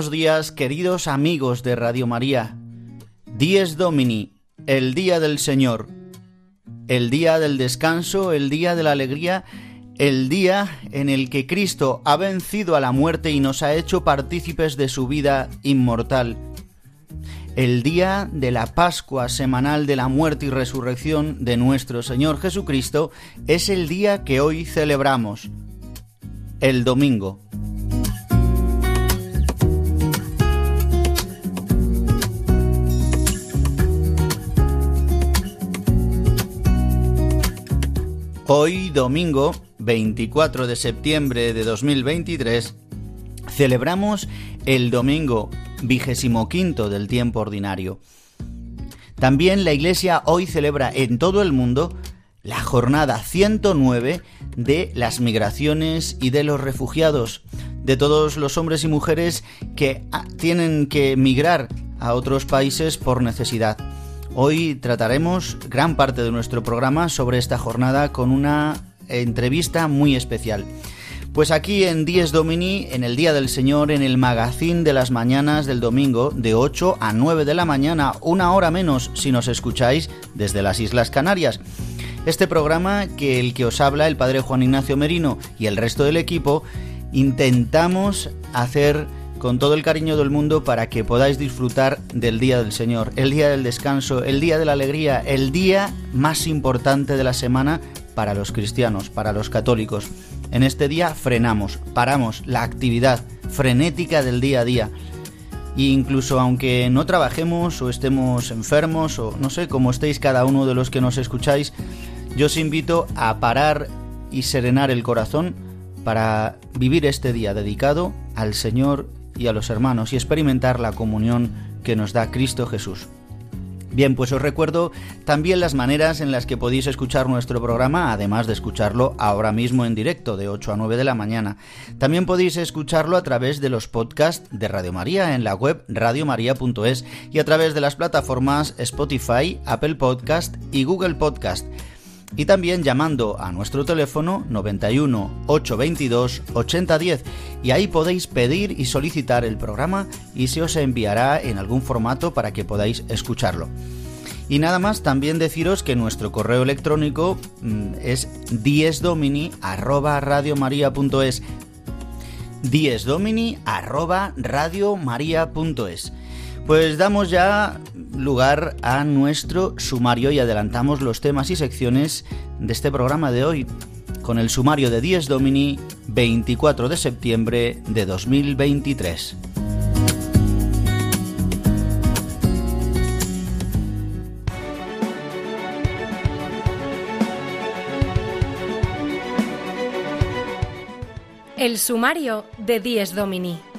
Buenos días, queridos amigos de Radio María. Dies Domini, el día del Señor, el día del descanso, el día de la alegría, el día en el que Cristo ha vencido a la muerte y nos ha hecho partícipes de su vida inmortal. El día de la Pascua semanal de la muerte y resurrección de nuestro Señor Jesucristo es el día que hoy celebramos, el domingo. Hoy, domingo 24 de septiembre de 2023, celebramos el domingo vigésimo quinto del tiempo ordinario. También la Iglesia hoy celebra en todo el mundo la jornada 109 de las migraciones y de los refugiados, de todos los hombres y mujeres que ah, tienen que migrar a otros países por necesidad. Hoy trataremos gran parte de nuestro programa sobre esta jornada con una entrevista muy especial. Pues aquí en Dies Domini, en el Día del Señor, en el magazín de las mañanas del domingo, de 8 a 9 de la mañana, una hora menos si nos escucháis desde las Islas Canarias. Este programa que el que os habla, el Padre Juan Ignacio Merino y el resto del equipo, intentamos hacer con todo el cariño del mundo para que podáis disfrutar del Día del Señor, el día del descanso, el día de la alegría, el día más importante de la semana para los cristianos, para los católicos. En este día frenamos, paramos la actividad frenética del día a día. E incluso aunque no trabajemos o estemos enfermos o no sé cómo estéis cada uno de los que nos escucháis, yo os invito a parar y serenar el corazón para vivir este día dedicado al Señor y a los hermanos y experimentar la comunión que nos da Cristo Jesús. Bien, pues os recuerdo también las maneras en las que podéis escuchar nuestro programa, además de escucharlo ahora mismo en directo de 8 a 9 de la mañana. También podéis escucharlo a través de los podcasts de Radio María en la web radiomaria.es y a través de las plataformas Spotify, Apple Podcast y Google Podcast y también llamando a nuestro teléfono 91 822 8010 y ahí podéis pedir y solicitar el programa y se os enviará en algún formato para que podáis escucharlo. Y nada más, también deciros que nuestro correo electrónico mm, es diesdomini arroba pues damos ya lugar a nuestro sumario y adelantamos los temas y secciones de este programa de hoy con el sumario de 10 Domini 24 de septiembre de 2023. El sumario de 10 Domini.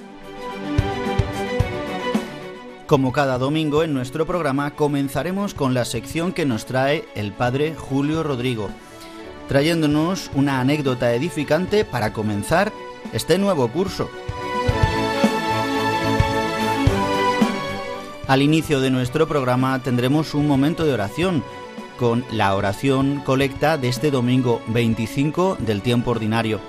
Como cada domingo en nuestro programa comenzaremos con la sección que nos trae el padre Julio Rodrigo, trayéndonos una anécdota edificante para comenzar este nuevo curso. Al inicio de nuestro programa tendremos un momento de oración con la oración colecta de este domingo 25 del tiempo ordinario.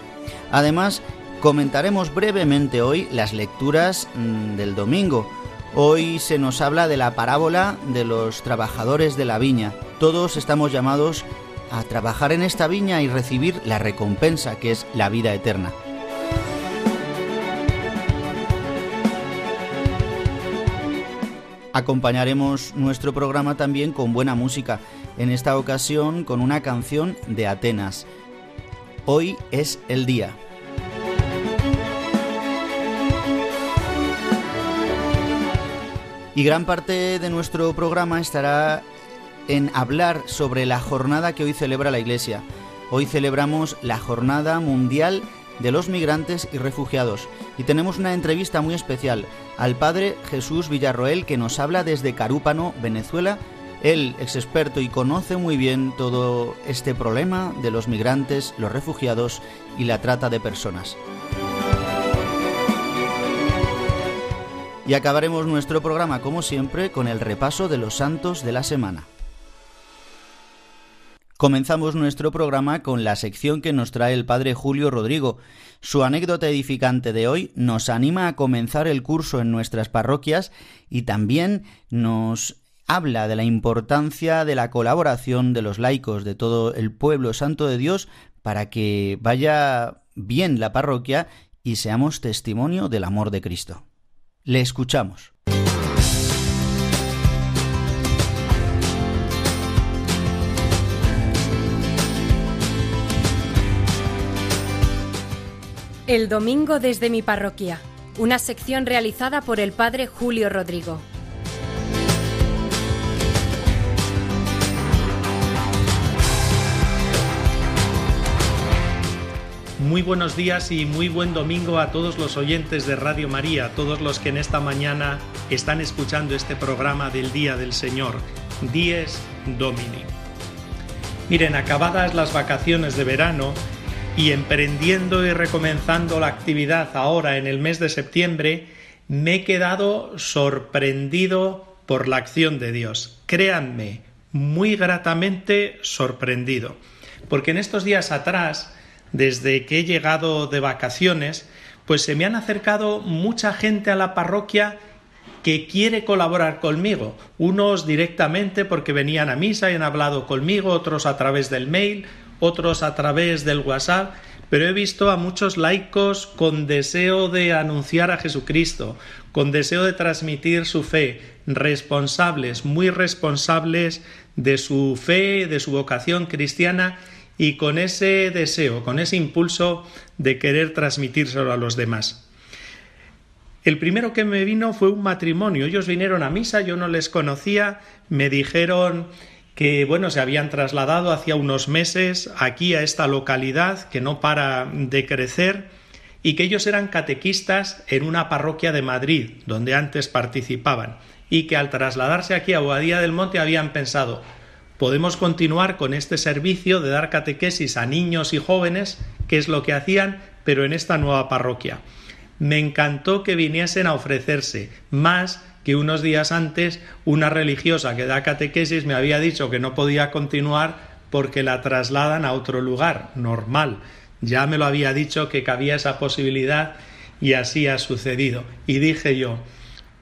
Además, comentaremos brevemente hoy las lecturas mm, del domingo Hoy se nos habla de la parábola de los trabajadores de la viña. Todos estamos llamados a trabajar en esta viña y recibir la recompensa que es la vida eterna. Acompañaremos nuestro programa también con buena música, en esta ocasión con una canción de Atenas. Hoy es el día. Y gran parte de nuestro programa estará en hablar sobre la jornada que hoy celebra la Iglesia. Hoy celebramos la Jornada Mundial de los Migrantes y Refugiados y tenemos una entrevista muy especial al Padre Jesús Villarroel que nos habla desde Carúpano, Venezuela. Él es experto y conoce muy bien todo este problema de los migrantes, los refugiados y la trata de personas. Y acabaremos nuestro programa, como siempre, con el repaso de los santos de la semana. Comenzamos nuestro programa con la sección que nos trae el padre Julio Rodrigo. Su anécdota edificante de hoy nos anima a comenzar el curso en nuestras parroquias y también nos habla de la importancia de la colaboración de los laicos de todo el pueblo santo de Dios para que vaya bien la parroquia y seamos testimonio del amor de Cristo. Le escuchamos. El domingo desde mi parroquia, una sección realizada por el padre Julio Rodrigo. Muy buenos días y muy buen domingo a todos los oyentes de Radio María, a todos los que en esta mañana están escuchando este programa del Día del Señor, Dies Domini. Miren, acabadas las vacaciones de verano y emprendiendo y recomenzando la actividad ahora en el mes de septiembre, me he quedado sorprendido por la acción de Dios. Créanme, muy gratamente sorprendido. Porque en estos días atrás, desde que he llegado de vacaciones, pues se me han acercado mucha gente a la parroquia que quiere colaborar conmigo, unos directamente porque venían a misa y han hablado conmigo, otros a través del mail, otros a través del WhatsApp, pero he visto a muchos laicos con deseo de anunciar a Jesucristo, con deseo de transmitir su fe, responsables, muy responsables de su fe, de su vocación cristiana y con ese deseo, con ese impulso de querer transmitírselo a los demás. El primero que me vino fue un matrimonio. Ellos vinieron a misa, yo no les conocía, me dijeron que bueno, se habían trasladado hacía unos meses aquí a esta localidad que no para de crecer y que ellos eran catequistas en una parroquia de Madrid, donde antes participaban, y que al trasladarse aquí a Boadía del Monte habían pensado podemos continuar con este servicio de dar catequesis a niños y jóvenes, que es lo que hacían, pero en esta nueva parroquia. Me encantó que viniesen a ofrecerse, más que unos días antes una religiosa que da catequesis me había dicho que no podía continuar porque la trasladan a otro lugar, normal. Ya me lo había dicho que cabía esa posibilidad y así ha sucedido. Y dije yo,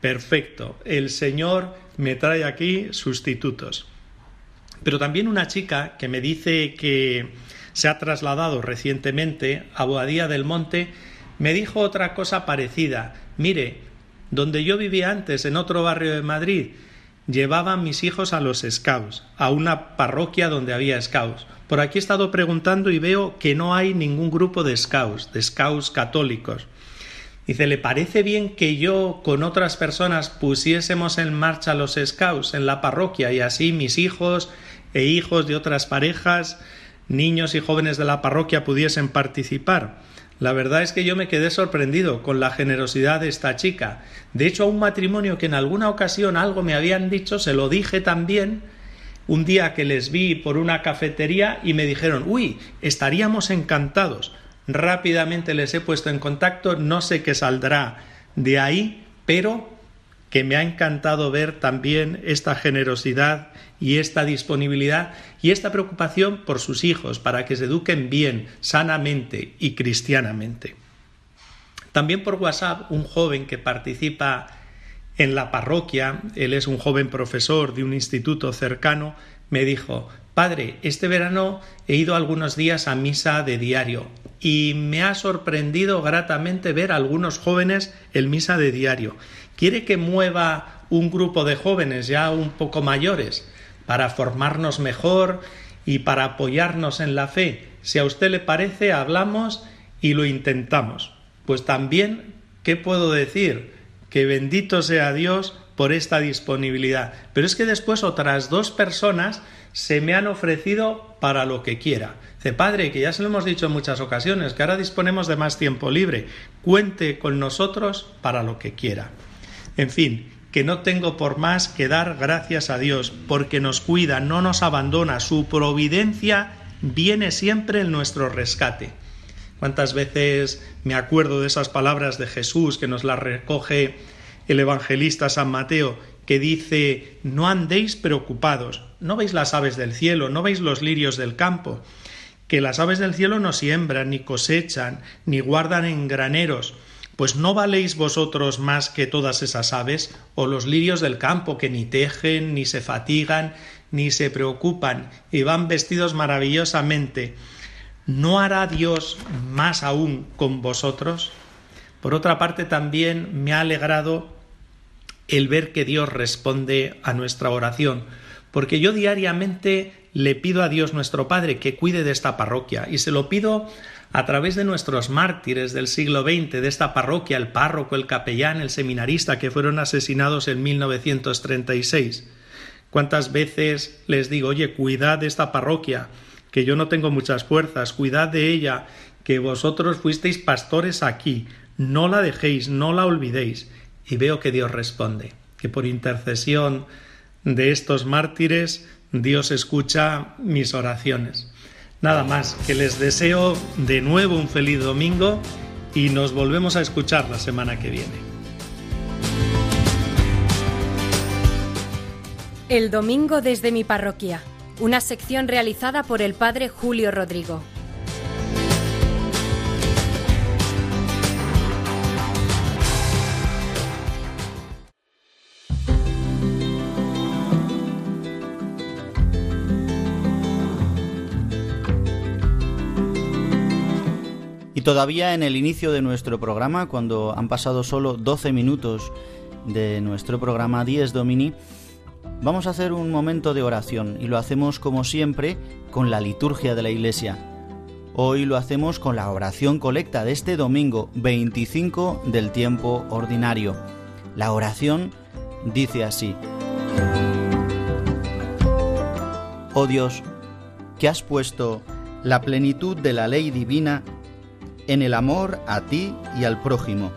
perfecto, el Señor me trae aquí sustitutos. Pero también una chica que me dice que se ha trasladado recientemente a Boadía del Monte, me dijo otra cosa parecida. Mire, donde yo vivía antes, en otro barrio de Madrid, llevaban mis hijos a los scouts, a una parroquia donde había scouts. Por aquí he estado preguntando y veo que no hay ningún grupo de scouts, de scouts católicos. Dice, ¿le parece bien que yo con otras personas pusiésemos en marcha los scouts en la parroquia y así mis hijos e hijos de otras parejas, niños y jóvenes de la parroquia pudiesen participar? La verdad es que yo me quedé sorprendido con la generosidad de esta chica. De hecho, a un matrimonio que en alguna ocasión algo me habían dicho, se lo dije también un día que les vi por una cafetería y me dijeron, uy, estaríamos encantados. Rápidamente les he puesto en contacto, no sé qué saldrá de ahí, pero que me ha encantado ver también esta generosidad y esta disponibilidad y esta preocupación por sus hijos para que se eduquen bien, sanamente y cristianamente. También por WhatsApp, un joven que participa en la parroquia, él es un joven profesor de un instituto cercano, me dijo, Padre, este verano he ido algunos días a misa de diario y me ha sorprendido gratamente ver a algunos jóvenes en misa de diario quiere que mueva un grupo de jóvenes ya un poco mayores para formarnos mejor y para apoyarnos en la fe. Si a usted le parece, hablamos y lo intentamos. Pues también, ¿qué puedo decir? Que bendito sea Dios por esta disponibilidad. Pero es que después otras dos personas se me han ofrecido para lo que quiera. Dice, padre, que ya se lo hemos dicho en muchas ocasiones, que ahora disponemos de más tiempo libre. Cuente con nosotros para lo que quiera. En fin, que no tengo por más que dar gracias a Dios, porque nos cuida, no nos abandona, su providencia viene siempre en nuestro rescate. ¿Cuántas veces me acuerdo de esas palabras de Jesús que nos las recoge el evangelista San Mateo, que dice, no andéis preocupados, no veis las aves del cielo, no veis los lirios del campo, que las aves del cielo no siembran, ni cosechan, ni guardan en graneros, pues no valéis vosotros más que todas esas aves, o los lirios del campo, que ni tejen, ni se fatigan, ni se preocupan, y van vestidos maravillosamente. ¿No hará Dios más aún con vosotros? Por otra parte, también me ha alegrado el ver que Dios responde a nuestra oración, porque yo diariamente le pido a Dios nuestro Padre que cuide de esta parroquia, y se lo pido a través de nuestros mártires del siglo XX, de esta parroquia, el párroco, el capellán, el seminarista, que fueron asesinados en 1936. ¿Cuántas veces les digo, oye, cuidad de esta parroquia, que yo no tengo muchas fuerzas, cuidad de ella, que vosotros fuisteis pastores aquí, no la dejéis, no la olvidéis. Y veo que Dios responde, que por intercesión de estos mártires Dios escucha mis oraciones. Nada más, que les deseo de nuevo un feliz domingo y nos volvemos a escuchar la semana que viene. El domingo desde mi parroquia una sección realizada por el padre Julio Rodrigo. Y todavía en el inicio de nuestro programa, cuando han pasado solo 12 minutos de nuestro programa 10 Domini, Vamos a hacer un momento de oración y lo hacemos como siempre con la liturgia de la Iglesia. Hoy lo hacemos con la oración colecta de este domingo 25 del tiempo ordinario. La oración dice así. Oh Dios, que has puesto la plenitud de la ley divina en el amor a ti y al prójimo.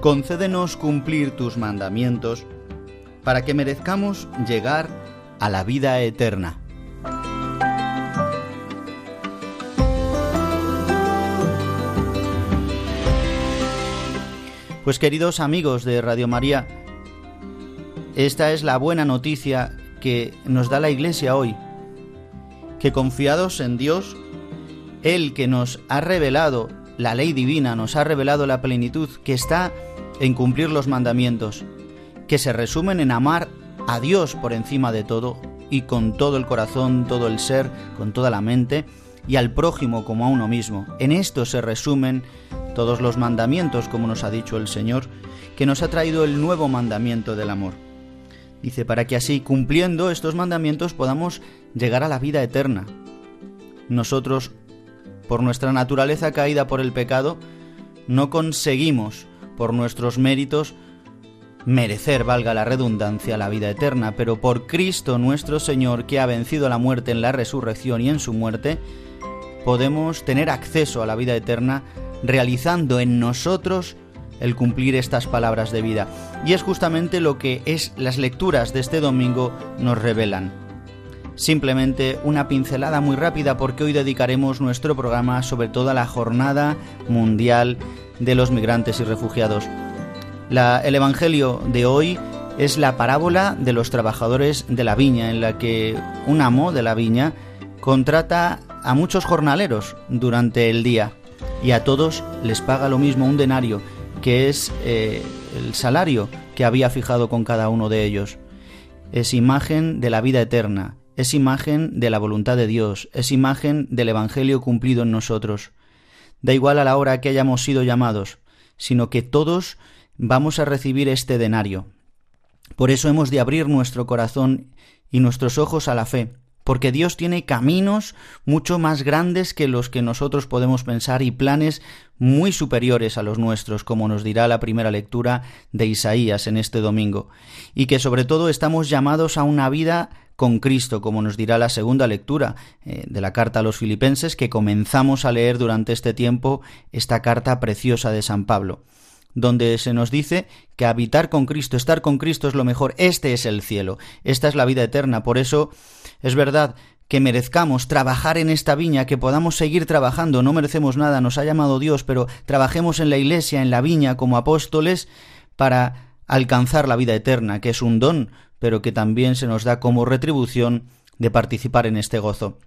Concédenos cumplir tus mandamientos para que merezcamos llegar a la vida eterna. Pues queridos amigos de Radio María, esta es la buena noticia que nos da la Iglesia hoy, que confiados en Dios, Él que nos ha revelado la ley divina, nos ha revelado la plenitud que está en cumplir los mandamientos, que se resumen en amar a Dios por encima de todo y con todo el corazón, todo el ser, con toda la mente, y al prójimo como a uno mismo. En esto se resumen todos los mandamientos, como nos ha dicho el Señor, que nos ha traído el nuevo mandamiento del amor. Dice, para que así, cumpliendo estos mandamientos, podamos llegar a la vida eterna. Nosotros, por nuestra naturaleza caída por el pecado, no conseguimos, por nuestros méritos, merecer, valga la redundancia, la vida eterna, pero por Cristo nuestro Señor, que ha vencido la muerte en la resurrección y en su muerte, podemos tener acceso a la vida eterna realizando en nosotros el cumplir estas palabras de vida. Y es justamente lo que es las lecturas de este domingo nos revelan. Simplemente una pincelada muy rápida porque hoy dedicaremos nuestro programa sobre toda la jornada mundial de los migrantes y refugiados el Evangelio de hoy es la parábola de los trabajadores de la viña, en la que un amo de la viña contrata a muchos jornaleros durante el día y a todos les paga lo mismo un denario, que es eh, el salario que había fijado con cada uno de ellos. Es imagen de la vida eterna, es imagen de la voluntad de Dios, es imagen del Evangelio cumplido en nosotros. Da igual a la hora que hayamos sido llamados, sino que todos vamos a recibir este denario. Por eso hemos de abrir nuestro corazón y nuestros ojos a la fe, porque Dios tiene caminos mucho más grandes que los que nosotros podemos pensar y planes muy superiores a los nuestros, como nos dirá la primera lectura de Isaías en este domingo, y que sobre todo estamos llamados a una vida con Cristo, como nos dirá la segunda lectura eh, de la carta a los filipenses que comenzamos a leer durante este tiempo esta carta preciosa de San Pablo donde se nos dice que habitar con Cristo, estar con Cristo es lo mejor, este es el cielo, esta es la vida eterna. Por eso es verdad que merezcamos trabajar en esta viña, que podamos seguir trabajando, no merecemos nada, nos ha llamado Dios, pero trabajemos en la iglesia, en la viña, como apóstoles, para alcanzar la vida eterna, que es un don, pero que también se nos da como retribución de participar en este gozo.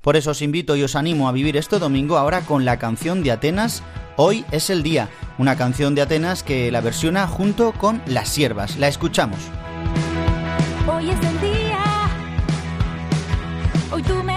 Por eso os invito y os animo a vivir este domingo ahora con la canción de Atenas, Hoy es el día, una canción de Atenas que la versiona junto con Las Siervas. La escuchamos. Hoy es el día, hoy tú me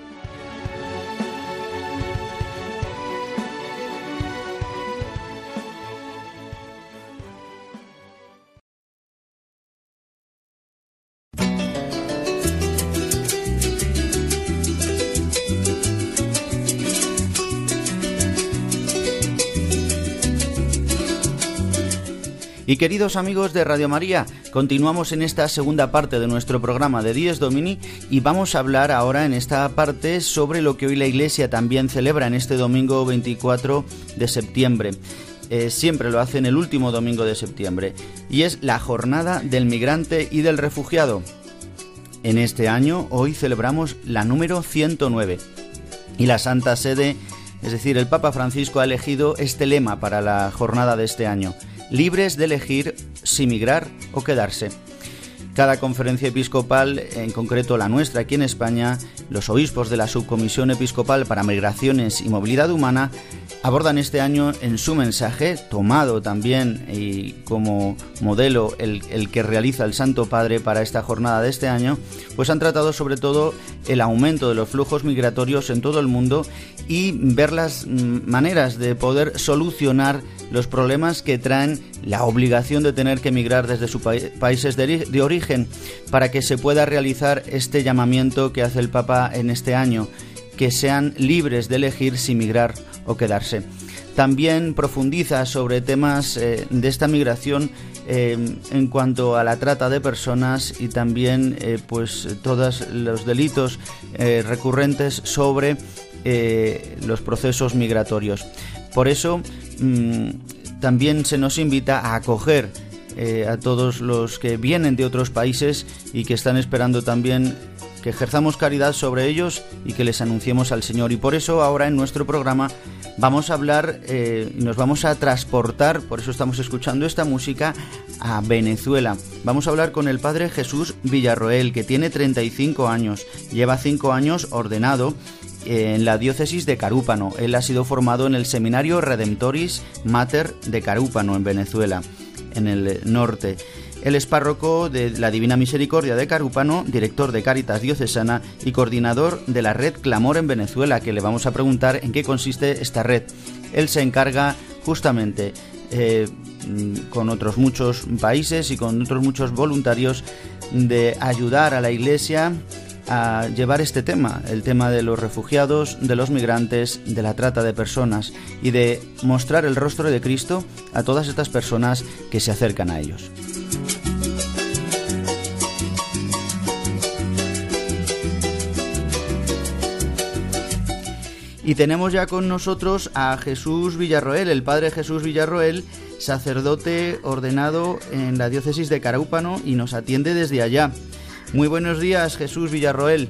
Y queridos amigos de Radio María, continuamos en esta segunda parte de nuestro programa de Dies Domini y vamos a hablar ahora en esta parte sobre lo que hoy la Iglesia también celebra en este domingo 24 de septiembre. Eh, siempre lo hace en el último domingo de septiembre y es la jornada del migrante y del refugiado. En este año, hoy celebramos la número 109 y la Santa Sede, es decir, el Papa Francisco ha elegido este lema para la jornada de este año libres de elegir si migrar o quedarse. Cada conferencia episcopal, en concreto la nuestra aquí en España, los obispos de la Subcomisión Episcopal para Migraciones y Movilidad Humana, abordan este año en su mensaje, tomado también y como modelo el, el, que realiza el Santo Padre para esta jornada de este año, pues han tratado sobre todo el aumento de los flujos migratorios en todo el mundo y ver las maneras de poder solucionar los problemas que traen la obligación de tener que emigrar desde sus países de, de origen para que se pueda realizar este llamamiento que hace el Papa en este año que sean libres de elegir si migrar quedarse. También profundiza sobre temas eh, de esta migración eh, en cuanto a la trata de personas y también eh, pues todos los delitos recurrentes sobre los procesos migratorios. Por eso mm, también se nos invita a acoger a todos los que vienen de otros países y que están esperando también que ejerzamos caridad sobre ellos y que les anunciemos al Señor. Y por eso ahora en nuestro programa vamos a hablar eh, nos vamos a transportar, por eso estamos escuchando esta música, a Venezuela. Vamos a hablar con el Padre Jesús Villarroel, que tiene 35 años, lleva 5 años ordenado en la diócesis de Carúpano. Él ha sido formado en el seminario Redemptoris Mater de Carúpano, en Venezuela, en el norte. Él es párroco de la Divina Misericordia de Carúpano, director de Cáritas Diocesana y coordinador de la red Clamor en Venezuela, que le vamos a preguntar en qué consiste esta red. Él se encarga justamente eh, con otros muchos países y con otros muchos voluntarios de ayudar a la Iglesia a llevar este tema, el tema de los refugiados, de los migrantes, de la trata de personas y de mostrar el rostro de Cristo a todas estas personas que se acercan a ellos. Y tenemos ya con nosotros a Jesús Villarroel, el padre Jesús Villarroel, sacerdote ordenado en la diócesis de Carúpano y nos atiende desde allá. Muy buenos días, Jesús Villarroel.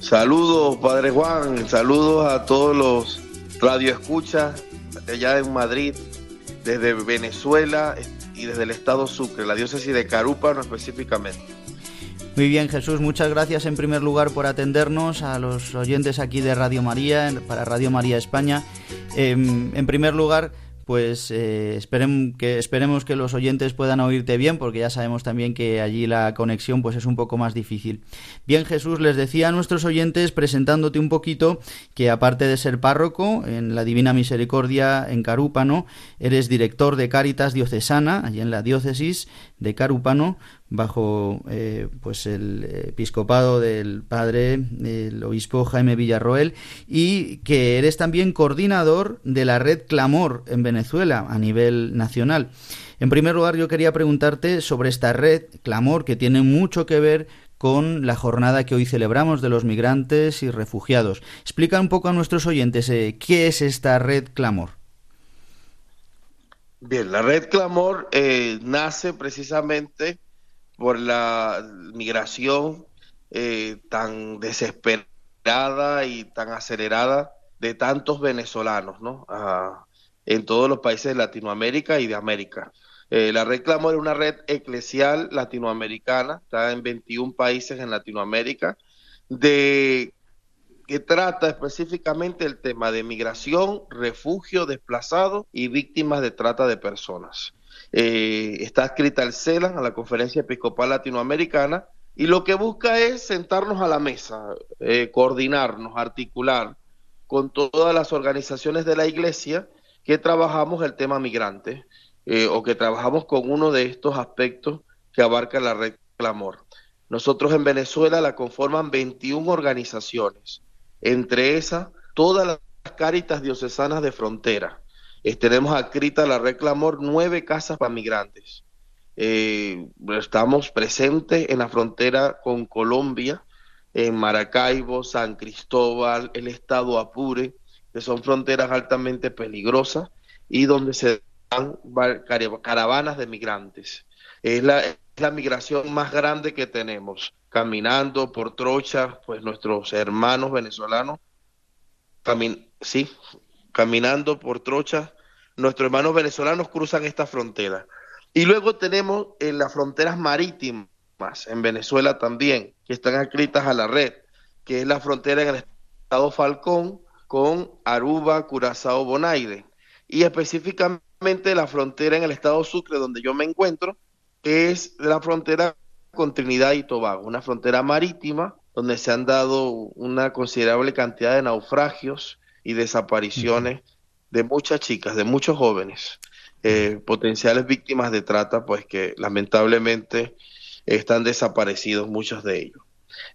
Saludos, Padre Juan, saludos a todos los radioescuchas allá en Madrid, desde Venezuela y desde el estado Sucre, la diócesis de Carúpano específicamente. Muy bien, Jesús, muchas gracias en primer lugar por atendernos a los oyentes aquí de Radio María, para Radio María España. Em, en primer lugar, pues eh, que, esperemos que los oyentes puedan oírte bien, porque ya sabemos también que allí la conexión pues es un poco más difícil. Bien, Jesús, les decía a nuestros oyentes, presentándote un poquito, que aparte de ser párroco en la Divina Misericordia en Carúpano, eres director de Cáritas Diocesana, allí en la diócesis de Carúpano, bajo eh, pues el episcopado del padre el obispo Jaime Villarroel y que eres también coordinador de la red Clamor en Venezuela a nivel nacional. En primer lugar, yo quería preguntarte sobre esta red Clamor que tiene mucho que ver con la jornada que hoy celebramos de los migrantes y refugiados. Explica un poco a nuestros oyentes eh, qué es esta red Clamor. Bien, la red Clamor eh, nace precisamente por la migración eh, tan desesperada y tan acelerada de tantos venezolanos, ¿no? en todos los países de Latinoamérica y de América. Eh, la Red Clamor es una red eclesial latinoamericana, está en 21 países en Latinoamérica, de que trata específicamente el tema de migración, refugio, desplazados y víctimas de trata de personas. Eh, está escrita al CELAN, a la Conferencia Episcopal Latinoamericana, y lo que busca es sentarnos a la mesa, eh, coordinarnos, articular con todas las organizaciones de la Iglesia que trabajamos el tema migrante eh, o que trabajamos con uno de estos aspectos que abarca la red Clamor. Nosotros en Venezuela la conforman 21 organizaciones, entre esas todas las cáritas diocesanas de frontera, tenemos adscrita la reclamor nueve casas para migrantes. Eh, estamos presentes en la frontera con Colombia, en Maracaibo, San Cristóbal, el estado Apure, que son fronteras altamente peligrosas y donde se dan caravanas de migrantes. Es la, la migración más grande que tenemos, caminando por trochas, pues nuestros hermanos venezolanos, sí, caminando por trochas, nuestros hermanos venezolanos cruzan esta frontera. Y luego tenemos en las fronteras marítimas, en Venezuela también, que están adscritas a la red, que es la frontera en el estado Falcón con Aruba, Curazao, Bonaire y específicamente la frontera en el estado Sucre donde yo me encuentro, es la frontera con Trinidad y Tobago, una frontera marítima donde se han dado una considerable cantidad de naufragios y desapariciones de muchas chicas, de muchos jóvenes, eh, potenciales víctimas de trata, pues que lamentablemente están desaparecidos muchos de ellos.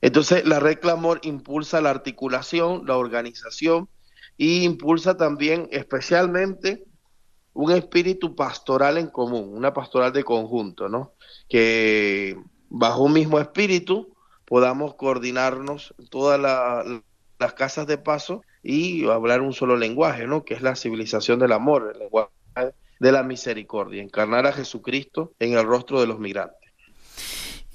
Entonces, la Red Clamor impulsa la articulación, la organización y impulsa también especialmente un espíritu pastoral en común, una pastoral de conjunto, ¿no? Que bajo un mismo espíritu podamos coordinarnos todas las casas de paso y hablar un solo lenguaje, ¿no? Que es la civilización del amor, el lenguaje de la misericordia, encarnar a Jesucristo en el rostro de los migrantes.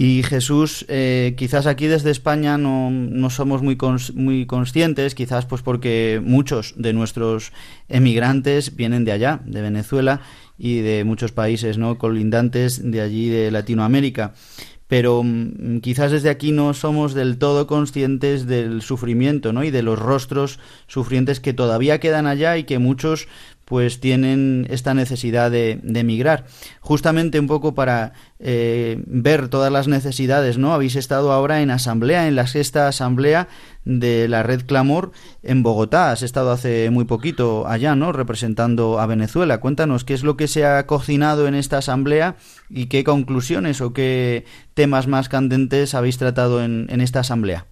Y Jesús, eh, quizás aquí desde España no, no somos muy, muy conscientes, quizás pues porque muchos de nuestros emigrantes vienen de allá, de Venezuela y de muchos países no colindantes de allí de Latinoamérica pero mm, quizás desde aquí no somos del todo conscientes del sufrimiento, ¿no? Y de los rostros sufrientes que todavía quedan allá y que muchos pues tienen esta necesidad de, emigrar. Justamente un poco para eh, ver todas las necesidades, ¿no? Habéis estado ahora en asamblea, en la sexta asamblea de la Red Clamor en Bogotá. Has estado hace muy poquito allá, ¿no? Representando a Venezuela. Cuéntanos qué es lo que se ha cocinado en esta asamblea y qué conclusiones o qué temas más candentes habéis tratado en, en esta asamblea.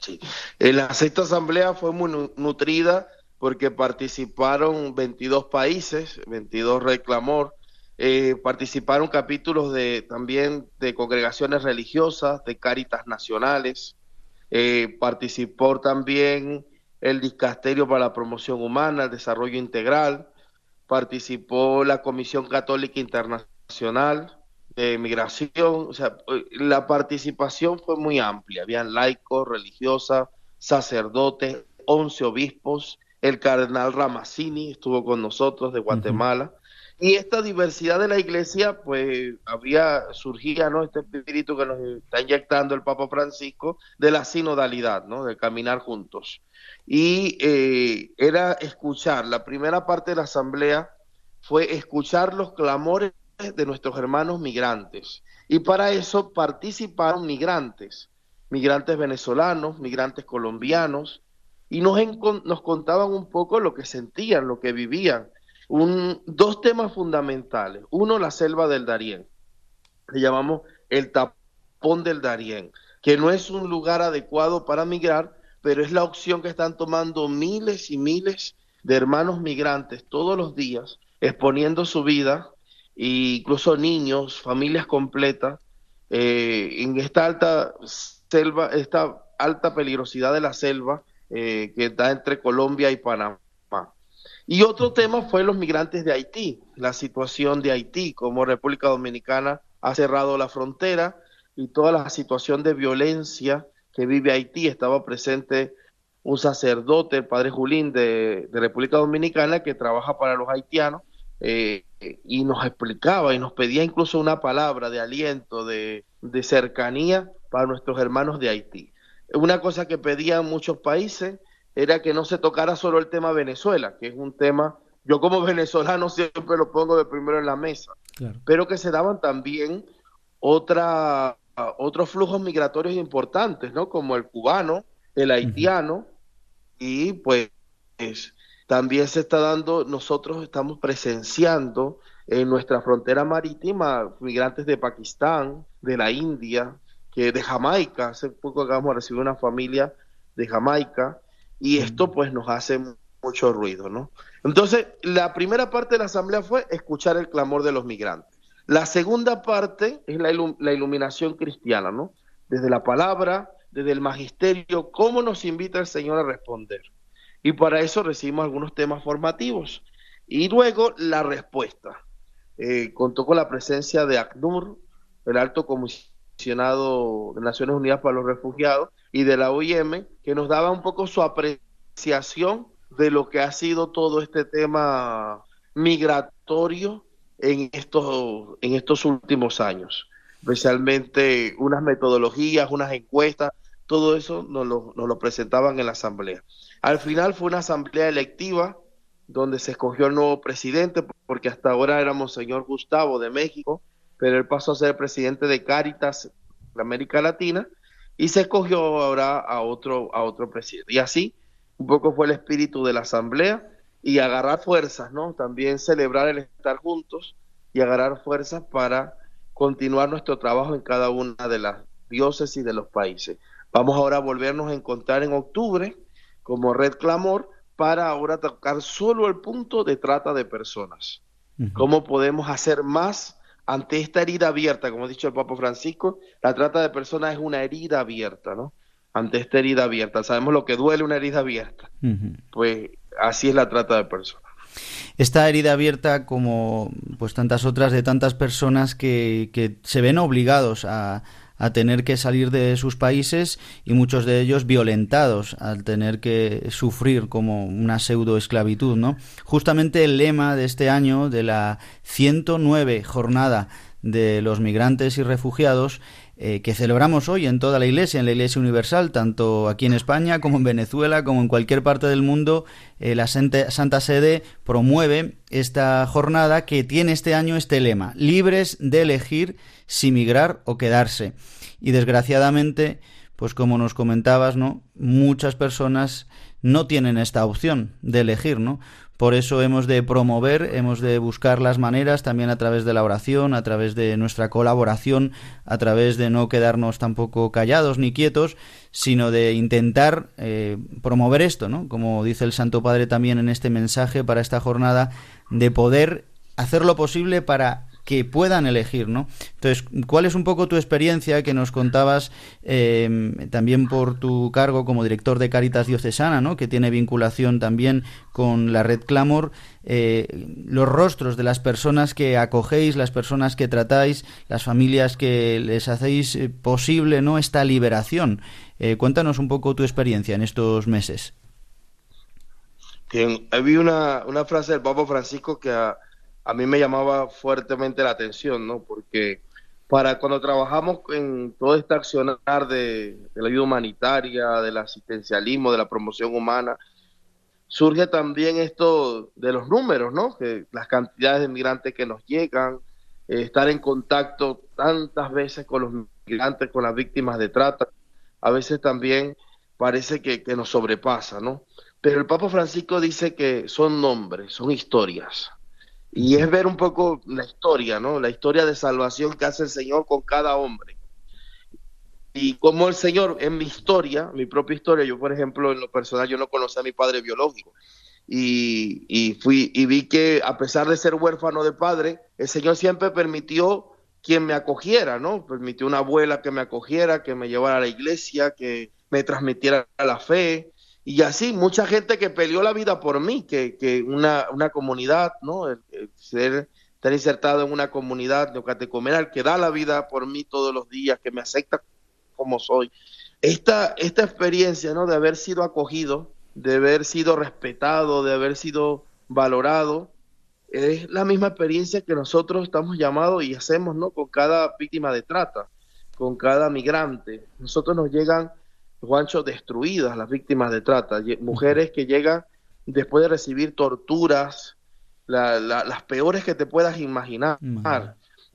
Sí, en la sexta asamblea fue muy nutrida porque participaron 22 países, 22 reclamor, eh, participaron capítulos de también de congregaciones religiosas, de cáritas nacionales, eh, participó también el Discasterio para la Promoción Humana, el Desarrollo Integral, participó la Comisión Católica Internacional de Migración, o sea, eh, la participación fue muy amplia, habían laicos, religiosas, sacerdotes, 11 obispos, el cardenal Ramazzini estuvo con nosotros de Guatemala. Y esta diversidad de la iglesia, pues había, surgía, ¿no? Este espíritu que nos está inyectando el Papa Francisco de la sinodalidad, ¿no? De caminar juntos. Y eh, era escuchar, la primera parte de la asamblea fue escuchar los clamores de nuestros hermanos migrantes. Y para eso participaron migrantes, migrantes venezolanos, migrantes colombianos, y nos, nos contaban un poco lo que sentían, lo que vivían. Un, dos temas fundamentales. Uno, la selva del Darién. Le llamamos el tapón del Darién, que no es un lugar adecuado para migrar, pero es la opción que están tomando miles y miles de hermanos migrantes todos los días, exponiendo su vida, e incluso niños, familias completas, eh, en esta alta selva, esta alta peligrosidad de la selva, eh, que está entre Colombia y Panamá. Y otro tema fue los migrantes de Haití, la situación de Haití, como República Dominicana ha cerrado la frontera y toda la situación de violencia que vive Haití. Estaba presente un sacerdote, el padre Julín de, República Dominicana, que trabaja para los haitianos, eh, y nos explicaba y nos pedía incluso una palabra de aliento, de cercanía para nuestros hermanos de Haití una cosa que pedían muchos países era que no se tocara solo el tema Venezuela, que es un tema, yo como venezolano siempre lo pongo de primero en la mesa, pero que se daban también otra, otros flujos migratorios importantes, ¿no? Como el cubano, el haitiano, y pues también se está dando, nosotros estamos presenciando en nuestra frontera marítima migrantes de Pakistán, de la India, que de Jamaica, hace poco acabamos de recibir una familia de Jamaica y esto pues nos hace mucho ruido, ¿no? Entonces, la primera parte de la asamblea fue escuchar el clamor de los migrantes. La segunda parte es la, la iluminación cristiana, ¿no? Desde la palabra, desde el magisterio, cómo nos invita el Señor a responder. Y para eso recibimos algunos temas formativos. Y luego la respuesta. Eh, contó con la presencia de ACNUR, el alto comisionado de Naciones Unidas para los Refugiados y de la OIM, que nos daba un poco su apreciación de lo que ha sido todo este tema migratorio en estos, en estos últimos años, especialmente unas metodologías, unas encuestas, todo eso nos lo, nos lo presentaban en la asamblea. Al final fue una asamblea electiva donde se escogió el nuevo presidente, porque hasta ahora éramos señor Gustavo de México, pero él pasó a ser presidente de Cáritas de América Latina y se escogió ahora a otro, a otro presidente. Y así un poco fue el espíritu de la asamblea y agarrar fuerzas, ¿no? También celebrar el estar juntos y agarrar fuerzas para continuar nuestro trabajo en cada una de las diócesis de los países. Vamos ahora a volvernos a encontrar en octubre como Red Clamor para ahora tocar solo el punto de trata de personas. ¿Cómo podemos hacer más ante esta herida abierta? Como ha dicho el Papa Francisco, la trata de personas es una herida abierta, ¿no? Ante esta herida abierta. Sabemos lo que duele una herida abierta. Pues así es la trata de personas. Esta herida abierta, como pues tantas otras de tantas personas que, que se ven obligados a, a tener que salir de sus países y muchos de ellos violentados al tener que sufrir como una pseudo esclavitud, ¿no? Justamente el lema de este año de la 109 jornada de los migrantes y refugiados eh, que celebramos hoy en toda la Iglesia, en la Iglesia Universal, tanto aquí en España como en Venezuela, como en cualquier parte del mundo, eh, la Santa Sede promueve esta jornada que tiene este año este lema, libres de elegir si migrar o quedarse. Y desgraciadamente, pues como nos comentabas, ¿no? Muchas personas no tienen esta opción de elegir, ¿no? Por eso hemos de promover, hemos de buscar las maneras también a través de la oración, a través de nuestra colaboración, a través de no quedarnos tampoco callados ni quietos, sino de intentar eh, promover esto, ¿no? Como dice el Santo Padre también en este mensaje para esta jornada, de poder hacer lo posible para que puedan elegir, ¿no? Entonces, ¿cuál es un poco tu experiencia que nos contabas eh, también por tu cargo como director de Caritas Diocesana, ¿no? Que tiene vinculación también con la red Clamor, eh, los rostros de las personas que acogéis, las personas que tratáis, las familias que les hacéis eh, posible, ¿no? Esta liberación. cuéntanos un poco tu experiencia en estos meses. Bien, había una, una frase del Papa Francisco que mí me llamaba fuertemente la atención, ¿no? Porque para cuando trabajamos en todo este accionar de, la ayuda humanitaria, del asistencialismo, de la promoción humana, surge también esto de los números, ¿no? Que las cantidades de migrantes que nos llegan, eh, estar en contacto tantas veces con los migrantes, con las víctimas de trata, a veces también parece que, que nos sobrepasa, ¿no? Pero el Papa Francisco dice que son nombres, son historias y es ver un poco la historia, ¿no? La historia de salvación que hace el Señor con cada hombre. Y como el Señor, en mi historia, mi propia historia, yo por ejemplo, en lo personal, yo no conocía a mi padre biológico. Y, y, fui y vi que a pesar de ser huérfano de padre, el Señor siempre permitió quien me acogiera, ¿no? Permitió una abuela que me acogiera, que me llevara a la iglesia, que me transmitiera la fe, y así mucha gente que peleó la vida por mí, que, que una, una comunidad, ¿no? Ser, estar insertado en una comunidad neocatecumenal que da la vida por mí todos los días, que me acepta como soy. Esta, esta experiencia, ¿no? De haber sido acogido, de haber sido respetado, de haber sido valorado, es la misma experiencia que nosotros estamos llamados y hacemos, ¿no? Con cada víctima de trata, con cada migrante. Nosotros nos llegan Juancho, destruidas las víctimas de trata, mujeres que llegan después de recibir torturas, las peores que te puedas imaginar.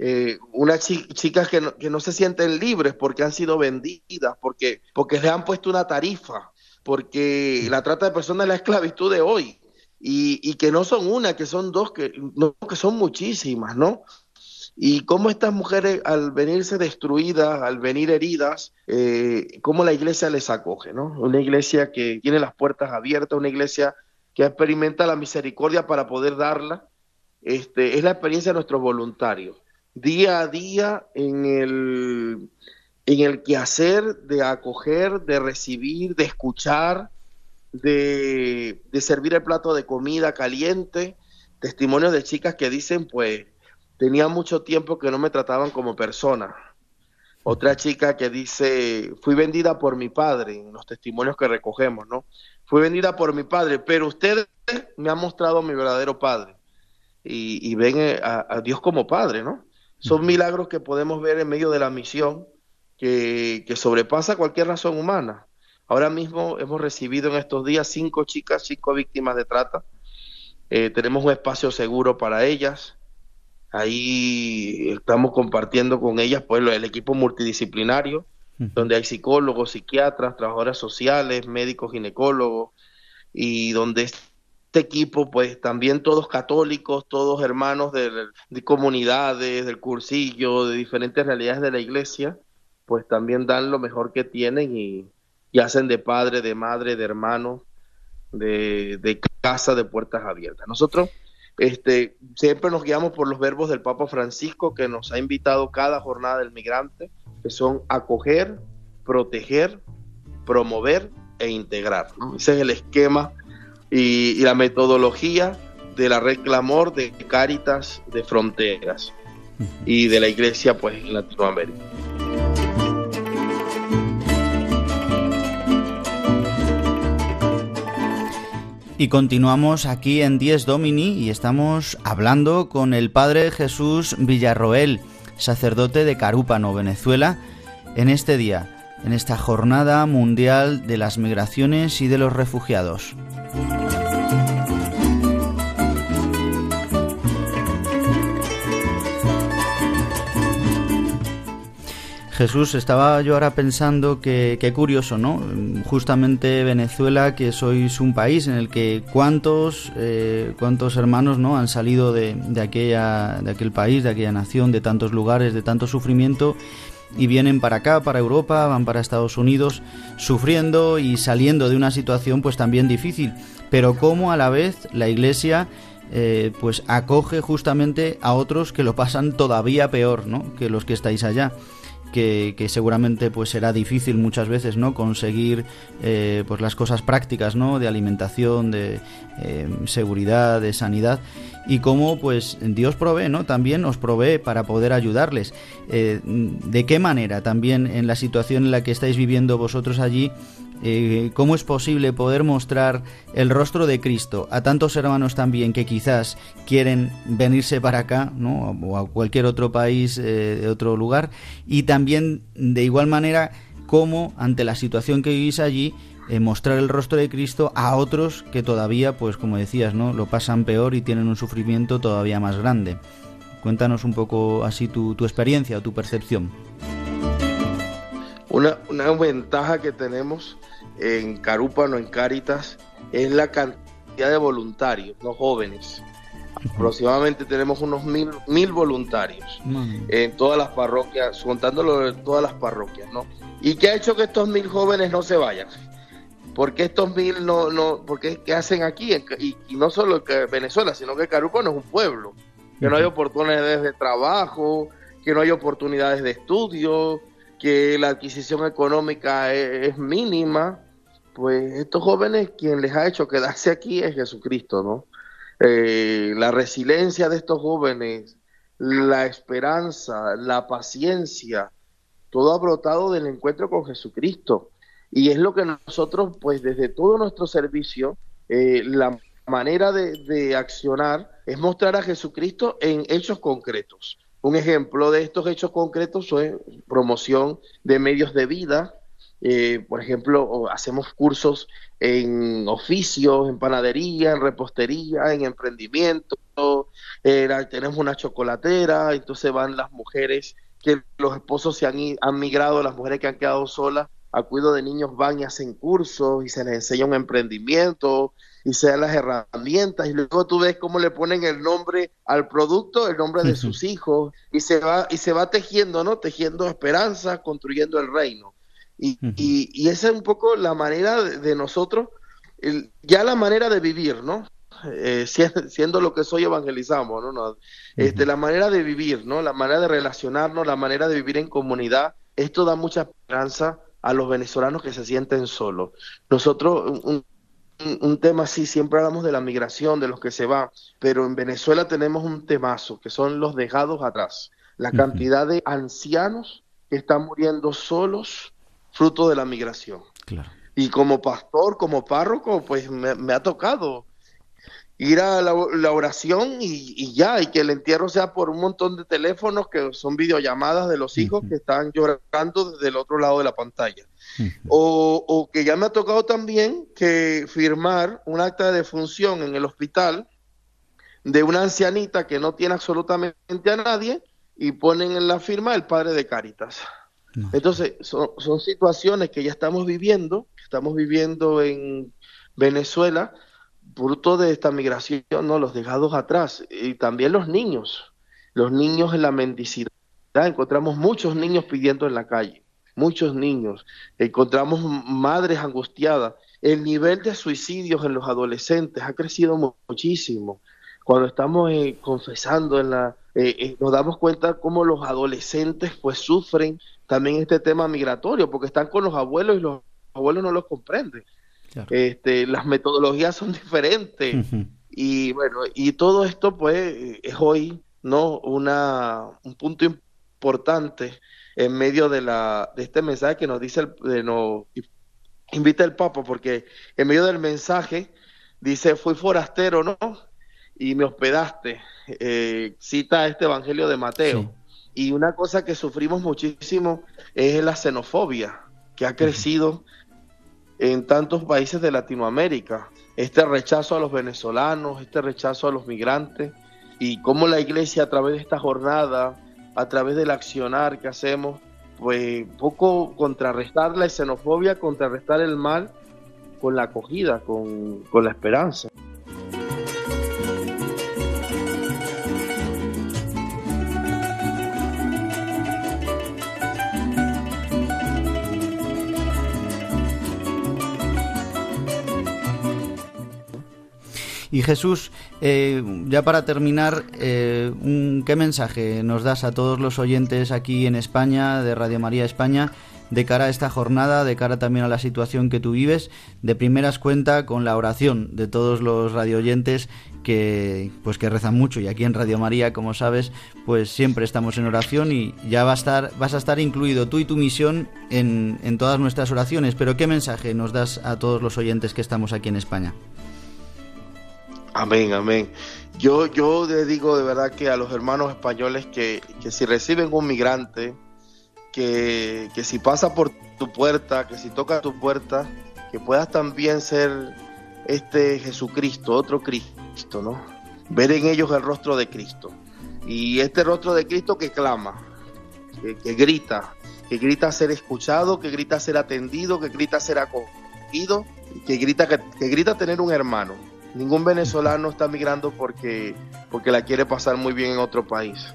Eh, unas chicas que no, que no se sienten libres porque han sido vendidas, porque, porque les han puesto una tarifa, porque la trata de personas es la esclavitud de hoy. Y, y que no son una, que son dos, que, no, que son muchísimas, ¿no? Y cómo estas mujeres al venirse destruidas, al venir heridas, eh, cómo la iglesia les acoge, ¿no? Una iglesia que tiene las puertas abiertas, una iglesia que experimenta la misericordia para poder darla, este, es la experiencia de nuestros voluntarios. Día a día en el, en el quehacer de acoger, de recibir, de escuchar, de, de servir el plato de comida caliente, testimonios de chicas que dicen, pues, tenía mucho tiempo que no me trataban como persona. Otra chica que dice, fui vendida por mi padre, en los testimonios que recogemos, ¿no? Fui vendida por mi padre, pero ustedes me han mostrado a mi verdadero padre. Y, ven eh, a, Dios como padre, ¿no? Son milagros que podemos ver en medio de la misión que, que sobrepasa cualquier razón humana. Ahora mismo hemos recibido en estos días cinco chicas, cinco víctimas de trata. Eh, tenemos un espacio seguro para ellas. Ahí estamos compartiendo con ellas pues el equipo multidisciplinario, donde hay psicólogos, psiquiatras, trabajadoras sociales, médicos, ginecólogos, y donde este equipo, pues también todos católicos, todos hermanos de, de comunidades, del cursillo, de diferentes realidades de la iglesia, pues también dan lo mejor que tienen y, y hacen de padre, de madre, de hermano, de, de casa de puertas abiertas. Nosotros este, siempre nos guiamos por los verbos del Papa Francisco que nos ha invitado cada jornada del migrante, que son acoger, proteger, promover e integrar. Ese es el esquema y, la metodología de la red Clamor de Cáritas de Fronteras y de la Iglesia pues en Latinoamérica. Y continuamos aquí en Dies Domini y estamos hablando con el Padre Jesús Villarroel, sacerdote de Carúpano, Venezuela, en este día, en esta Jornada Mundial de las Migraciones y de los Refugiados. Jesús, estaba yo ahora pensando que qué curioso, ¿no? Justamente Venezuela, que sois un país en el que cuántos, eh, cuántos hermanos, ¿no? Han salido de, de, aquella, de aquel país, de aquella nación, de tantos lugares, de tanto sufrimiento y vienen para acá, para Europa, van para Estados Unidos, sufriendo y saliendo de una situación pues también difícil, pero cómo a la vez la Iglesia eh, pues acoge justamente a otros que lo pasan todavía peor, ¿no? Que los que estáis allá que, seguramente pues será difícil muchas veces no conseguir eh, pues las cosas prácticas no de alimentación de eh, seguridad de sanidad. Y cómo pues Dios provee no también os provee para poder ayudarles. Eh, de qué manera también en la situación en la que estáis viviendo vosotros allí eh, cómo es posible poder mostrar el rostro de Cristo a tantos hermanos también que quizás quieren venirse para acá ¿no? o a cualquier otro país eh, de otro lugar y también de igual manera cómo ante la situación que vivís allí eh, mostrar el rostro de Cristo a otros que todavía pues como decías no lo pasan peor y tienen un sufrimiento todavía más grande cuéntanos un poco así tu, tu experiencia o tu percepción una, una ventaja que tenemos en Carúpano, en Cáritas, es la cantidad de voluntarios, no jóvenes. Aproximadamente tenemos unos mil, mil voluntarios en todas las parroquias, contándolo de todas las parroquias, ¿no? ¿Y qué ha hecho que estos mil jóvenes no se vayan? porque estos mil no, no, porque qué hacen aquí? Y, y, no solo que Venezuela, sino que Carúpano es un pueblo, que no hay oportunidades de trabajo, que no hay oportunidades de estudio, que la adquisición económica es, es mínima, pues estos jóvenes quien les ha hecho quedarse aquí es Jesucristo, ¿no? Eh, la resiliencia de estos jóvenes, la esperanza, la paciencia, todo ha brotado del encuentro con Jesucristo. Y es lo que nosotros, pues desde todo nuestro servicio, eh, la manera de, accionar es mostrar a Jesucristo en hechos concretos. Un ejemplo de estos hechos concretos es promoción de medios de vida, eh, por ejemplo, hacemos cursos en oficios, en panadería, en repostería, en emprendimiento. Tenemos una chocolatera, entonces van las mujeres que los esposos se han, han migrado, las mujeres que han quedado solas a cuidado de niños van y hacen cursos y se les enseña un emprendimiento y se dan las herramientas y luego tú ves cómo le ponen el nombre al producto, el nombre de sus hijos y se va y se va tejiendo, ¿no? Tejiendo esperanza, construyendo el reino. Y, y, y, esa es un poco la manera de, de nosotros, el, ya la manera de vivir, ¿no? Eh, siendo, siendo, lo que soy evangelizamos, ¿no? no este, la manera de vivir, ¿no? La manera de relacionarnos, la manera de vivir en comunidad, esto da mucha esperanza a los venezolanos que se sienten solos. Nosotros, un, un tema así, siempre hablamos de la migración, de los que se van, pero en Venezuela tenemos un temazo, que son los dejados atrás. La cantidad de ancianos que están muriendo solos, fruto de la migración. Claro. Y como pastor, como párroco, pues me, me ha tocado ir a la, oración y, ya, y que el entierro sea por un montón de teléfonos que son videollamadas de los hijos que están llorando desde el otro lado de la pantalla. o, o, que ya me ha tocado también que firmar un acta de defunción en el hospital de una ancianita que no tiene absolutamente a nadie y ponen en la firma el padre de Cáritas. Entonces, son, son situaciones que ya estamos viviendo, estamos viviendo en Venezuela, fruto de esta migración, ¿no? los dejados atrás, y también los niños, los niños en la mendicidad, encontramos muchos niños pidiendo en la calle, muchos niños, encontramos madres angustiadas, el nivel de suicidios en los adolescentes ha crecido muchísimo. Cuando estamos eh, confesando en la, eh, eh, nos damos cuenta cómo los adolescentes pues sufren también este tema migratorio, porque están con los abuelos y los abuelos no los comprenden. Este, las metodologías son diferentes y bueno, y todo esto pues es hoy no una un punto importante en medio de la de este mensaje que nos dice el, de, nos invita el Papa porque en medio del mensaje dice fui forastero, ¿no? Y me hospedaste. Eh, cita este Evangelio de Mateo. Y una cosa que sufrimos muchísimo es la xenofobia, que ha crecido en tantos países de Latinoamérica. Este rechazo a los venezolanos, este rechazo a los migrantes y cómo la iglesia a través de esta jornada, a través del accionar que hacemos, pues poco contrarrestar la xenofobia, contrarrestar el mal con la acogida, con, con la esperanza. Y Jesús, eh, ya para terminar, eh, ¿qué mensaje nos das a todos los oyentes aquí en España, de Radio María España, de cara a esta jornada, de cara también a la situación que tú vives? De primeras cuenta con la oración de todos los radioyentes que pues que rezan mucho y aquí en Radio María, como sabes, pues siempre estamos en oración y ya va a estar, vas a estar incluido tú y tu misión en, en todas nuestras oraciones. Pero ¿qué mensaje nos das a todos los oyentes que estamos aquí en España? Amén, amén. Yo, yo le digo de verdad que a los hermanos españoles que, si reciben un migrante, que, que, si pasa por tu puerta, que si toca tu puerta, que puedas también ser este Jesucristo, otro Cristo, ¿no? Ver en ellos el rostro de Cristo. Y este rostro de Cristo que clama, que, grita, que grita ser escuchado, que grita ser atendido, que grita ser acogido, que grita, que grita tener un hermano Ningún venezolano está migrando porque, porque la quiere pasar muy bien en otro país.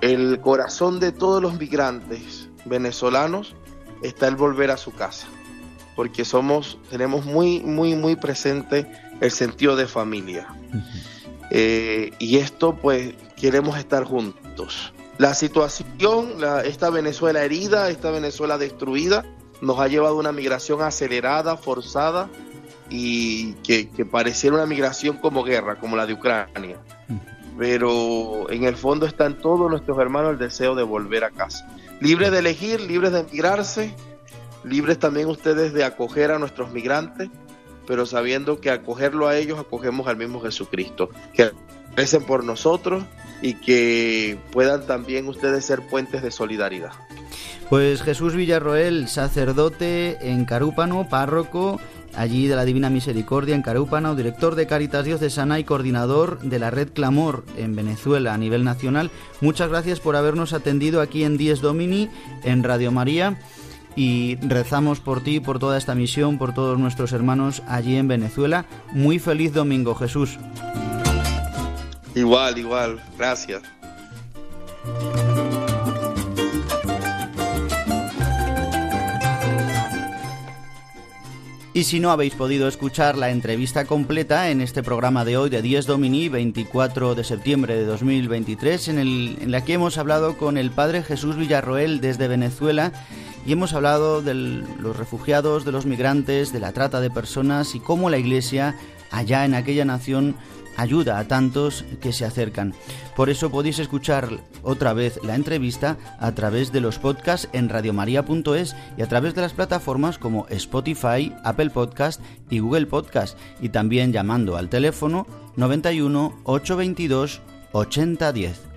El corazón de todos los migrantes venezolanos está el volver a su casa, porque somos, tenemos muy, muy, muy presente el sentido de familia. Eh, y esto, pues, queremos estar juntos. La situación, esta Venezuela herida, esta Venezuela destruida, nos ha llevado a una migración acelerada, forzada, y que, pareciera una migración como guerra, como la de Ucrania. Pero en el fondo están todos nuestros hermanos el deseo de volver a casa. Libres de elegir, libres de emigrarse, libres también ustedes de acoger a nuestros migrantes, pero sabiendo que acogerlo a ellos acogemos al mismo Jesucristo. Que recen por nosotros y que puedan también ustedes ser puentes de solidaridad. Pues Jesús Villarroel, sacerdote en Carúpano, párroco allí de la Divina Misericordia en Carúpano, director de Caritas Diocesana y coordinador de la Red Clamor en Venezuela a nivel nacional. Muchas gracias por habernos atendido aquí en Dies Domini, en Radio María, y rezamos por ti, por toda esta misión, por todos nuestros hermanos allí en Venezuela. Muy feliz domingo, Jesús. Igual, igual, gracias. Y si no habéis podido escuchar la entrevista completa en este programa de hoy de 10 Domini, 24 de septiembre de 2023, en, el, en la que hemos hablado con el Padre Jesús Villarroel desde Venezuela y hemos hablado de los refugiados, de los migrantes, de la trata de personas y cómo la Iglesia allá en aquella nación ayuda a tantos que se acercan. Por eso podéis escuchar otra vez la entrevista a través de los podcasts en radiomaria.es y a través de las plataformas como Spotify, Apple Podcast y Google Podcast y también llamando al teléfono 91 822 8010.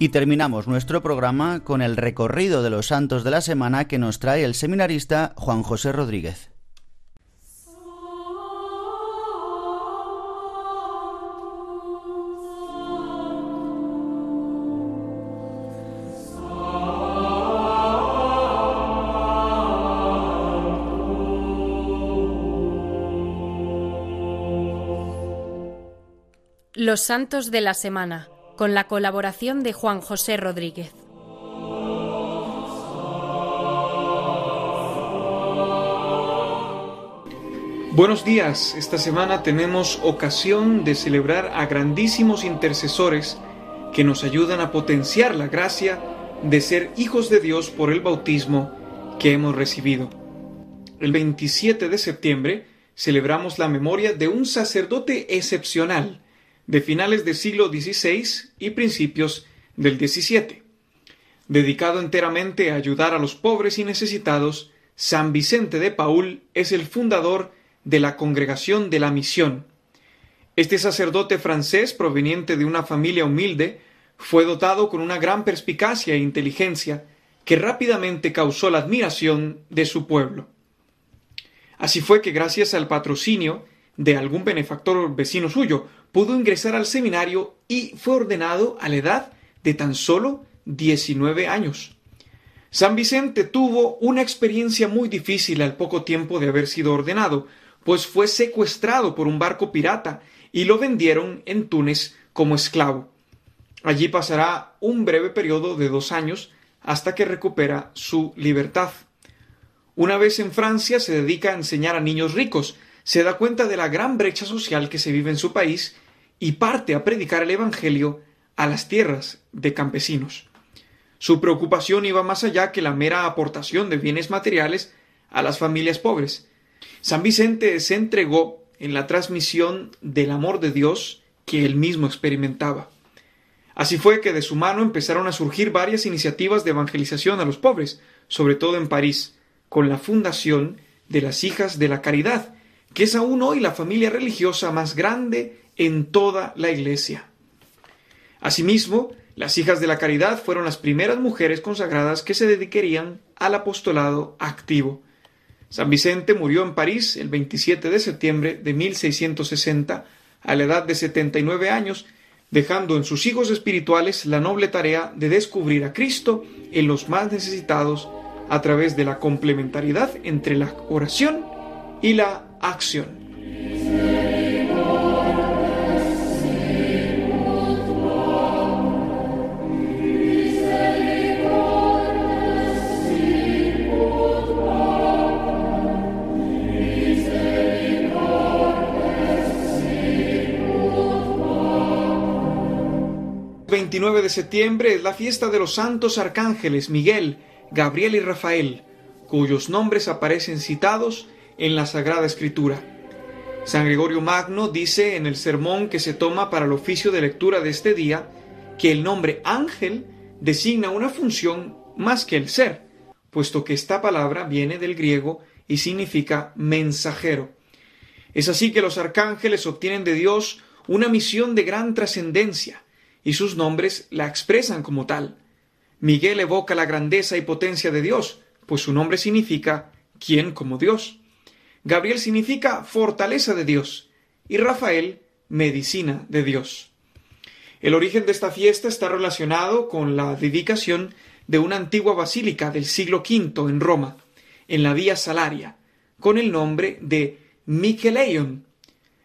Y terminamos nuestro programa con el recorrido de los santos de la semana que nos trae el seminarista Juan José Rodríguez. Los santos de la semana con la colaboración de Juan José Rodríguez. Buenos días, esta semana tenemos ocasión de celebrar a grandísimos intercesores que nos ayudan a potenciar la gracia de ser hijos de Dios por el bautismo que hemos recibido. El 27 de septiembre celebramos la memoria de un sacerdote excepcional, de finales del siglo XVI y principios del XVII. Dedicado enteramente a ayudar a los pobres y necesitados, San Vicente de Paul es el fundador de la Congregación de la Misión. Este sacerdote francés, proveniente de una familia humilde, fue dotado con una gran perspicacia e inteligencia que rápidamente causó la admiración de su pueblo. Así fue que gracias al patrocinio de algún benefactor vecino suyo, pudo ingresar al seminario y fue ordenado a la edad de tan solo 19 años. San Vicente tuvo una experiencia muy difícil al poco tiempo de haber sido ordenado, pues fue secuestrado por un barco pirata y lo vendieron en Túnez como esclavo. Allí pasará un breve periodo de dos años hasta que recupera su libertad. Una vez en Francia se dedica a enseñar a niños ricos, se da cuenta de la gran brecha social que se vive en su país y parte a predicar el Evangelio a las tierras de campesinos. Su preocupación iba más allá que la mera aportación de bienes materiales a las familias pobres. San Vicente se entregó en la transmisión del amor de Dios que él mismo experimentaba. Así fue que de su mano empezaron a surgir varias iniciativas de evangelización a los pobres, sobre todo en París, con la fundación de las Hijas de la Caridad, que es aún hoy la familia religiosa más grande en toda la Iglesia. Asimismo, las hijas de la caridad fueron las primeras mujeres consagradas que se dedicarían al apostolado activo. San Vicente murió en París el 27 de septiembre de 1660 a la edad de 79 años, dejando en sus hijos espirituales la noble tarea de descubrir a Cristo en los más necesitados a través de la complementariedad entre la oración y la acción. 29 de septiembre es la fiesta de los santos arcángeles Miguel, Gabriel y Rafael, cuyos nombres aparecen citados en la Sagrada Escritura. San Gregorio Magno dice en el sermón que se toma para el oficio de lectura de este día que el nombre ángel designa una función más que el ser, puesto que esta palabra viene del griego y significa mensajero. Es así que los arcángeles obtienen de Dios una misión de gran trascendencia, y sus nombres la expresan como tal. Miguel evoca la grandeza y potencia de Dios, pues su nombre significa ¿quién como Dios? Gabriel significa fortaleza de Dios y Rafael medicina de Dios. El origen de esta fiesta está relacionado con la dedicación de una antigua basílica del siglo V en Roma, en la Vía Salaria, con el nombre de Micheleion.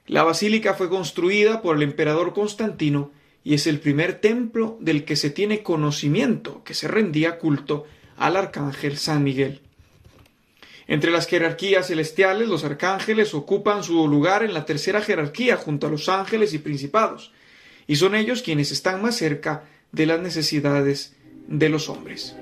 La basílica fue construida por el emperador Constantino y es el primer templo del que se tiene conocimiento que se rendía culto al arcángel San Miguel. Entre las jerarquías celestiales, los arcángeles ocupan su lugar en la tercera jerarquía junto a los ángeles y principados, y son ellos quienes están más cerca de las necesidades de los hombres.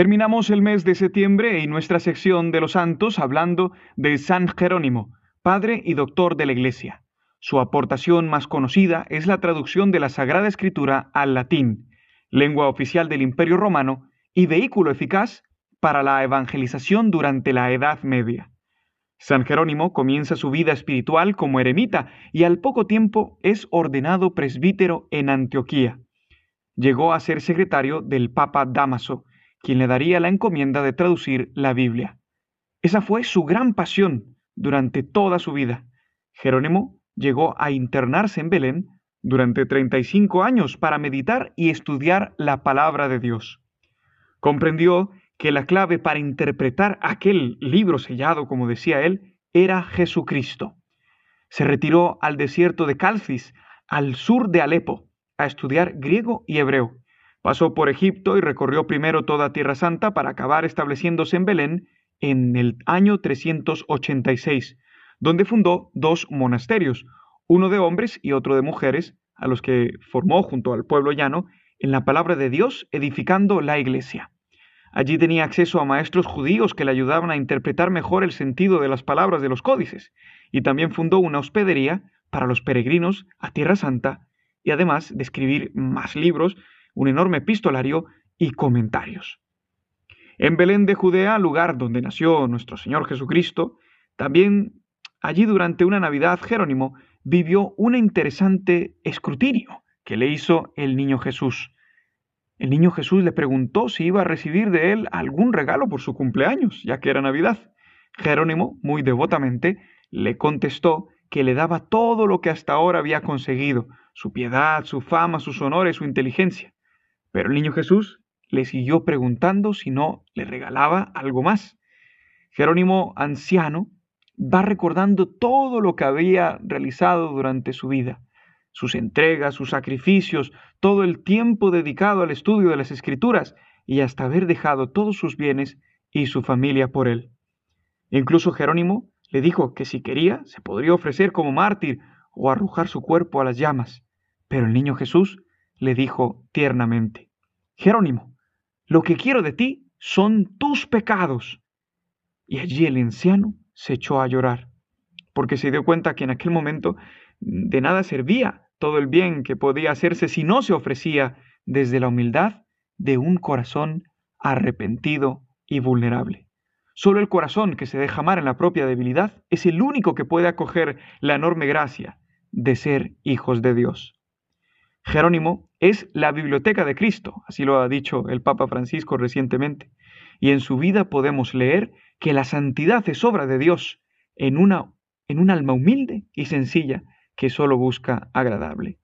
Terminamos el mes de septiembre y nuestra sección de los santos hablando de San Jerónimo, padre y doctor de la Iglesia. Su aportación más conocida es la traducción de la Sagrada Escritura al latín, lengua oficial del Imperio Romano y vehículo eficaz para la evangelización durante la Edad Media. San Jerónimo comienza su vida espiritual como eremita y al poco tiempo es ordenado presbítero en Antioquía. Llegó a ser secretario del Papa Damaso, quien le daría la encomienda de traducir la Biblia. Esa fue su gran pasión durante toda su vida. Jerónimo llegó a internarse en Belén durante 35 años para meditar y estudiar la palabra de Dios. Comprendió que la clave para interpretar aquel libro sellado, como decía él, era Jesucristo. Se retiró al desierto de Calcis, al sur de Alepo, a estudiar griego y hebreo. Pasó por Egipto y recorrió primero toda Tierra Santa para acabar estableciéndose en Belén en el año 386, donde fundó dos monasterios, uno de hombres y otro de mujeres, a los que formó junto al pueblo llano en la palabra de Dios, edificando la iglesia. Allí tenía acceso a maestros judíos que le ayudaban a interpretar mejor el sentido de las palabras de los códices, y también fundó una hospedería para los peregrinos a Tierra Santa, y además de escribir más libros, un enorme epistolario y comentarios. En Belén de Judea, lugar donde nació nuestro Señor Jesucristo, también allí durante una Navidad Jerónimo vivió un interesante escrutinio que le hizo el niño Jesús. El niño Jesús le preguntó si iba a recibir de él algún regalo por su cumpleaños, ya que era Navidad. Jerónimo, muy devotamente, le contestó que le daba todo lo que hasta ahora había conseguido, su piedad, su fama, sus honores, su inteligencia. Pero el niño Jesús le siguió preguntando si no le regalaba algo más. Jerónimo, anciano, va recordando todo lo que había realizado durante su vida sus entregas, sus sacrificios, todo el tiempo dedicado al estudio de las escrituras y hasta haber dejado todos sus bienes y su familia por él. Incluso Jerónimo le dijo que si quería se podría ofrecer como mártir o arrojar su cuerpo a las llamas. Pero el niño Jesús le dijo tiernamente, Jerónimo, lo que quiero de ti son tus pecados. Y allí el anciano se echó a llorar, porque se dio cuenta que en aquel momento de nada servía todo el bien que podía hacerse si no se ofrecía desde la humildad de un corazón arrepentido y vulnerable. Solo el corazón que se deja amar en la propia debilidad es el único que puede acoger la enorme gracia de ser hijos de Dios. Jerónimo es la biblioteca de Cristo, así lo ha dicho el Papa Francisco recientemente, y en su vida podemos leer que la santidad es obra de Dios en una en un alma humilde y sencilla que solo busca agradable.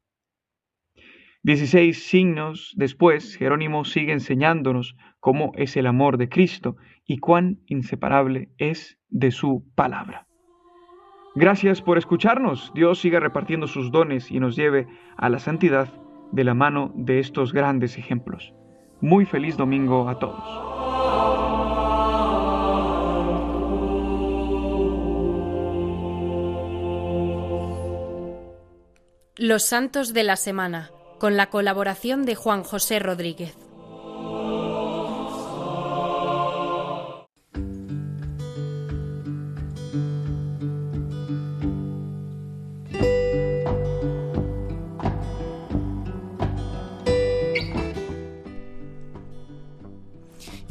Dieciséis signos después, Jerónimo sigue enseñándonos cómo es el amor de Cristo y cuán inseparable es de su palabra. Gracias por escucharnos. Dios siga repartiendo sus dones y nos lleve a la santidad de la mano de estos grandes ejemplos. Muy feliz domingo a todos. Los Santos de la Semana, con la colaboración de Juan José Rodríguez.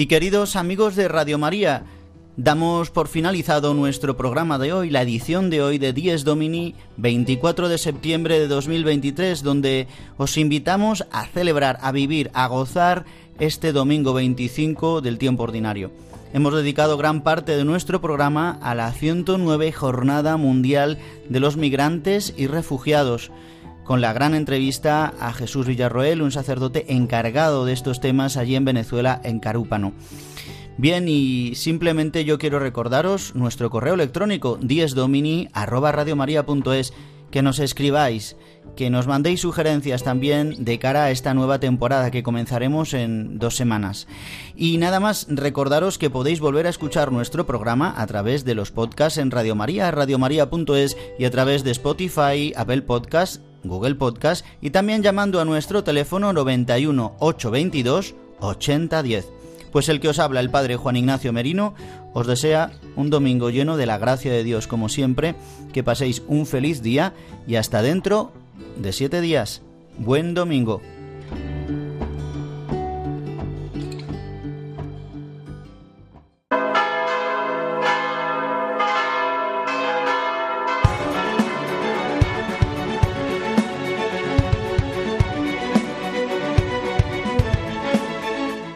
Y queridos amigos de Radio María, Damos por finalizado nuestro programa de hoy, la edición de hoy de Dies Domini, 24 de septiembre de 2023, donde os invitamos a celebrar, a vivir, a gozar este domingo 25 del tiempo ordinario. Hemos dedicado gran parte de nuestro programa a la 109 Jornada Mundial de los Migrantes y Refugiados, con la gran entrevista a Jesús Villarroel, un sacerdote encargado de estos temas allí en Venezuela, en Carúpano. Bien, y simplemente yo quiero recordaros nuestro correo electrónico diesdomini@radiomaria.es que nos escribáis, que nos mandéis sugerencias también de cara a esta nueva temporada que comenzaremos en dos semanas. Y nada más, recordaros que podéis volver a escuchar nuestro programa a través de los podcasts en Radio María, radiomaria.es y a través de Spotify, Apple Podcast, Google Podcast y también llamando a nuestro teléfono 91 822 8010. Pues el que os habla, el Padre Juan Ignacio Merino, os desea un domingo lleno de la gracia de Dios como siempre, que paséis un feliz día y hasta dentro de siete días. Buen domingo.